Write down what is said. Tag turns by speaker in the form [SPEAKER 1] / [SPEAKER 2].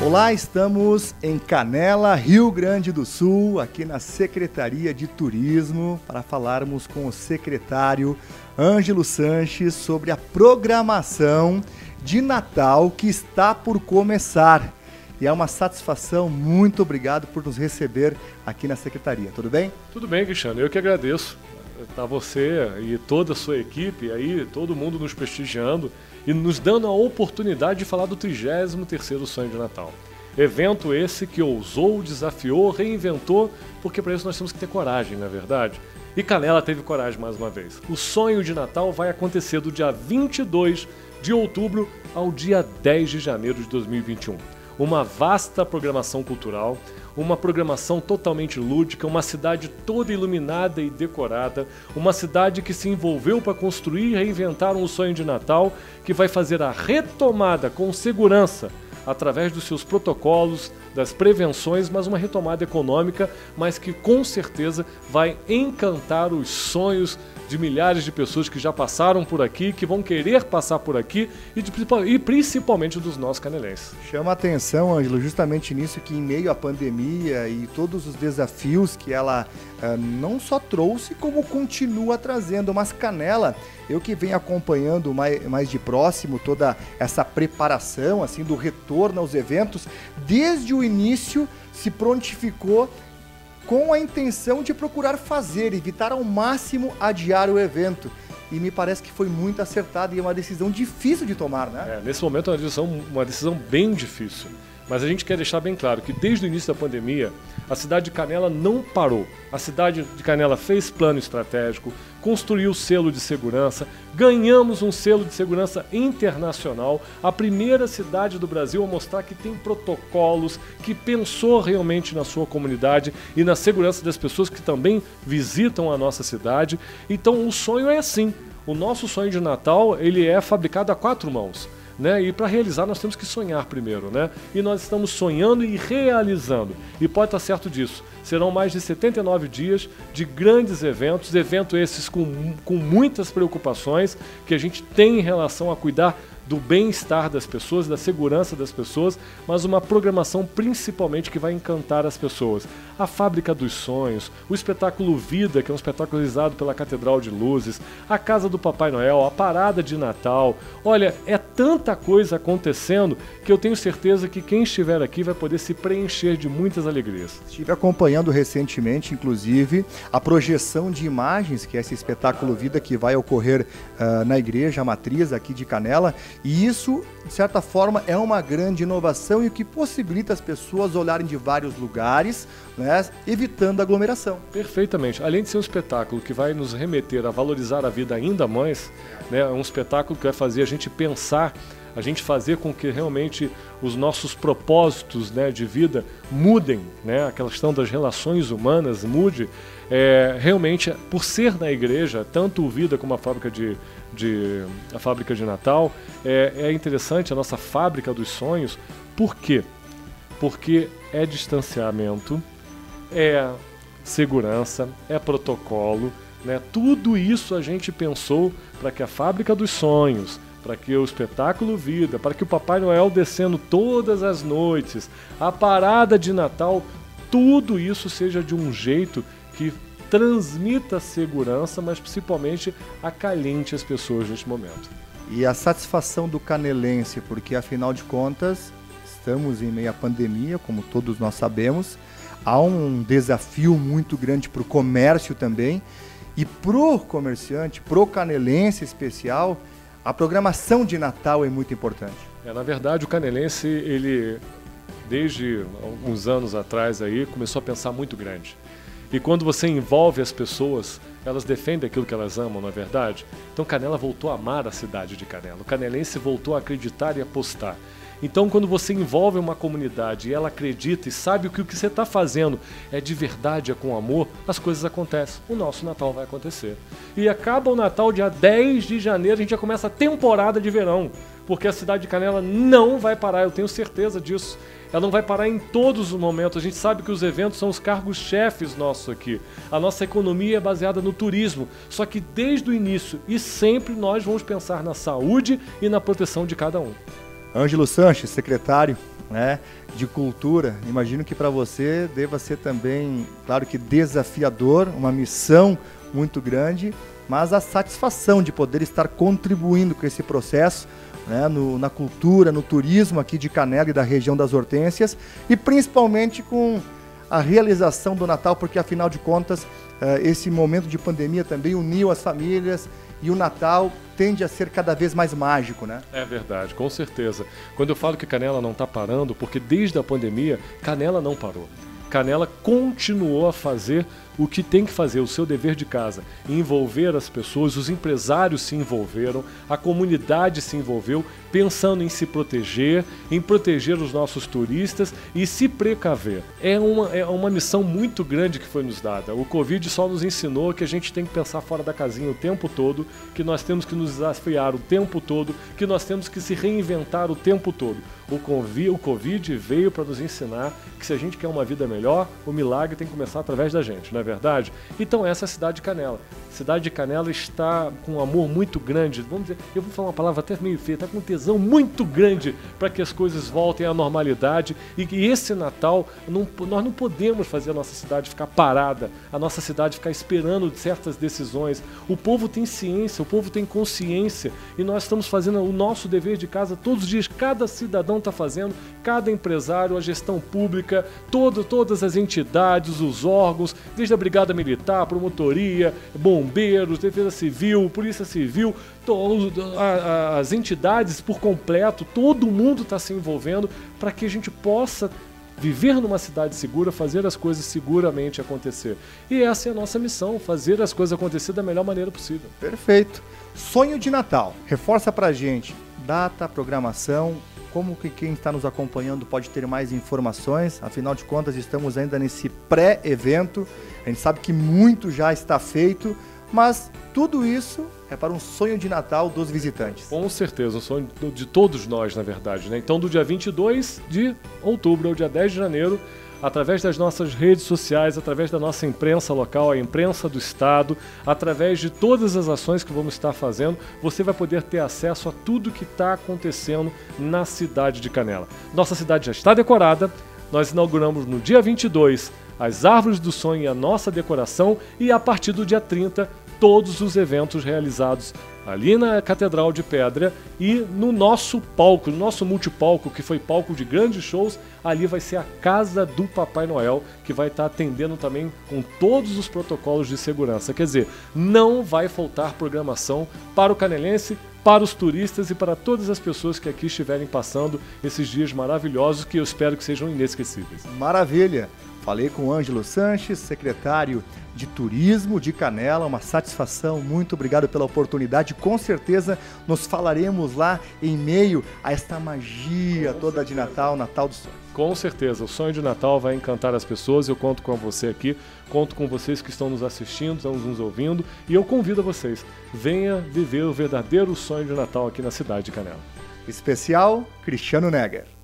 [SPEAKER 1] Olá, estamos em Canela, Rio Grande do Sul, aqui na Secretaria de Turismo, para falarmos com o secretário Ângelo Sanches sobre a programação de Natal que está por começar. E é uma satisfação, muito obrigado por nos receber aqui na Secretaria, tudo bem?
[SPEAKER 2] Tudo bem, Cristiano, eu que agradeço. Tá você e toda a sua equipe aí, todo mundo nos prestigiando e nos dando a oportunidade de falar do 33º Sonho de Natal. Evento esse que ousou, desafiou, reinventou, porque para isso nós temos que ter coragem, na é verdade. E Canela teve coragem mais uma vez. O sonho de Natal vai acontecer do dia 22 de outubro ao dia 10 de janeiro de 2021. Uma vasta programação cultural, uma programação totalmente lúdica, uma cidade toda iluminada e decorada, uma cidade que se envolveu para construir e reinventar um sonho de Natal que vai fazer a retomada com segurança através dos seus protocolos, das prevenções, mas uma retomada econômica, mas que com certeza vai encantar os sonhos de milhares de pessoas que já passaram por aqui, que vão querer passar por aqui e, de, e principalmente dos nossos canelenses.
[SPEAKER 1] Chama a atenção, Ângelo, justamente nisso que em meio à pandemia e todos os desafios que ela uh, não só trouxe, como continua trazendo, mas Canela, eu que venho acompanhando mais, mais de próximo toda essa preparação assim do retorno aos eventos, desde o início se prontificou com a intenção de procurar fazer, evitar ao máximo adiar o evento. E me parece que foi muito acertado e é uma decisão difícil de tomar, né?
[SPEAKER 2] É, nesse momento é uma decisão, uma decisão bem difícil. Mas a gente quer deixar bem claro que desde o início da pandemia, a cidade de Canela não parou. A cidade de Canela fez plano estratégico, construiu selo de segurança, ganhamos um selo de segurança internacional, a primeira cidade do Brasil a mostrar que tem protocolos, que pensou realmente na sua comunidade e na segurança das pessoas que também visitam a nossa cidade. Então o sonho é assim. O nosso sonho de Natal, ele é fabricado a quatro mãos. Né? E para realizar nós temos que sonhar primeiro, né? E nós estamos sonhando e realizando. E pode estar certo disso. Serão mais de 79 dias de grandes eventos, eventos esses com, com muitas preocupações que a gente tem em relação a cuidar do bem-estar das pessoas, da segurança das pessoas, mas uma programação principalmente que vai encantar as pessoas. A Fábrica dos Sonhos, o espetáculo Vida, que é um espetáculo realizado pela Catedral de Luzes, a Casa do Papai Noel, a Parada de Natal. Olha, é tanta coisa acontecendo que eu tenho certeza que quem estiver aqui vai poder se preencher de muitas alegrias.
[SPEAKER 1] Estive acompanhando recentemente, inclusive, a projeção de imagens, que é esse espetáculo Vida que vai ocorrer uh, na igreja matriz aqui de Canela e isso, de certa forma, é uma grande inovação e o que possibilita as pessoas olharem de vários lugares, né, evitando aglomeração.
[SPEAKER 2] Perfeitamente. Além de ser um espetáculo que vai nos remeter a valorizar a vida ainda mais, né, é um espetáculo que vai fazer a gente pensar a gente fazer com que realmente os nossos propósitos né, de vida mudem, né, a questão das relações humanas mude, é, realmente, por ser na igreja, tanto o Vida como a fábrica de, de, a fábrica de Natal, é, é interessante a nossa fábrica dos sonhos. Por quê? Porque é distanciamento, é segurança, é protocolo, né? Tudo isso a gente pensou para que a fábrica dos sonhos, para que o espetáculo Vida, para que o Papai Noel descendo todas as noites, a parada de Natal, tudo isso seja de um jeito que transmita segurança, mas principalmente acalente as pessoas neste momento.
[SPEAKER 1] E a satisfação do canelense, porque afinal de contas, estamos em meio à pandemia, como todos nós sabemos, há um desafio muito grande para o comércio também, e pro comerciante, pro canelense especial, a programação de Natal é muito importante.
[SPEAKER 2] É, na verdade, o canelense, ele desde alguns anos atrás aí começou a pensar muito grande. E quando você envolve as pessoas, elas defendem aquilo que elas amam, não é verdade? Então Canela voltou a amar a cidade de Canela. O canelense voltou a acreditar e apostar. Então, quando você envolve uma comunidade e ela acredita e sabe que o que você está fazendo é de verdade, é com amor, as coisas acontecem. O nosso Natal vai acontecer. E acaba o Natal dia 10 de janeiro, a gente já começa a temporada de verão. Porque a cidade de Canela não vai parar, eu tenho certeza disso ela não vai parar em todos os momentos. A gente sabe que os eventos são os cargos-chefes nossos aqui. A nossa economia é baseada no turismo. Só que desde o início e sempre nós vamos pensar na saúde e na proteção de cada um.
[SPEAKER 1] Ângelo Sanches, secretário, né, de cultura. Imagino que para você deva ser também, claro que desafiador, uma missão muito grande, mas a satisfação de poder estar contribuindo com esse processo né, no, na cultura, no turismo aqui de Canela e da região das Hortênsias e principalmente com a realização do Natal, porque afinal de contas eh, esse momento de pandemia também uniu as famílias e o Natal tende a ser cada vez mais mágico, né?
[SPEAKER 2] É verdade, com certeza. Quando eu falo que Canela não está parando, porque desde a pandemia Canela não parou. Canela continuou a fazer o que tem que fazer, o seu dever de casa, envolver as pessoas, os empresários se envolveram, a comunidade se envolveu, pensando em se proteger, em proteger os nossos turistas e se precaver. É uma, é uma missão muito grande que foi nos dada. O Covid só nos ensinou que a gente tem que pensar fora da casinha o tempo todo, que nós temos que nos desafiar o tempo todo, que nós temos que se reinventar o tempo todo. O Covid veio para nos ensinar que se a gente quer uma vida melhor, o milagre tem que começar através da gente, não é verdade? Então essa é a cidade de Canela. Cidade de Canela está com um amor muito grande, vamos dizer, eu vou falar uma palavra até meio feia, está com um tesão muito grande para que as coisas voltem à normalidade e que esse Natal, não, nós não podemos fazer a nossa cidade ficar parada, a nossa cidade ficar esperando certas decisões. O povo tem ciência, o povo tem consciência e nós estamos fazendo o nosso dever de casa todos os dias, cada cidadão está fazendo, cada empresário, a gestão pública, todo, todas as entidades, os órgãos, desde a Brigada Militar, Promotoria, Bombeiros, Defesa Civil, Polícia Civil, as entidades por completo, todo mundo está se envolvendo para que a gente possa viver numa cidade segura, fazer as coisas seguramente acontecer. E essa é a nossa missão, fazer as coisas acontecer da melhor maneira possível.
[SPEAKER 1] Perfeito. Sonho de Natal. Reforça pra gente data, programação, como que quem está nos acompanhando pode ter mais informações? Afinal de contas, estamos ainda nesse pré-evento. A gente sabe que muito já está feito, mas tudo isso é para um sonho de Natal dos visitantes.
[SPEAKER 2] Com certeza, um sonho de todos nós, na verdade. Né? Então, do dia 22 de outubro ao dia 10 de janeiro, através das nossas redes sociais, através da nossa imprensa local, a imprensa do Estado, através de todas as ações que vamos estar fazendo, você vai poder ter acesso a tudo que está acontecendo na cidade de Canela. Nossa cidade já está decorada, nós inauguramos no dia 22 as árvores do sonho e a nossa decoração, e a partir do dia 30 todos os eventos realizados ali na Catedral de Pedra e no nosso palco, no nosso multipalco, que foi palco de grandes shows, ali vai ser a casa do Papai Noel, que vai estar atendendo também com todos os protocolos de segurança. Quer dizer, não vai faltar programação para o canelense, para os turistas e para todas as pessoas que aqui estiverem passando esses dias maravilhosos que eu espero que sejam inesquecíveis.
[SPEAKER 1] Maravilha! Falei com o Ângelo Sanches, secretário de Turismo de Canela, uma satisfação. Muito obrigado pela oportunidade. Com certeza nos falaremos lá em meio a esta magia toda de Natal, Natal do Sonho.
[SPEAKER 2] Com certeza, o sonho de Natal vai encantar as pessoas. Eu conto com você aqui, conto com vocês que estão nos assistindo, estão nos ouvindo e eu convido a vocês, venha viver o verdadeiro sonho de Natal aqui na cidade de Canela.
[SPEAKER 1] Especial Cristiano Neger.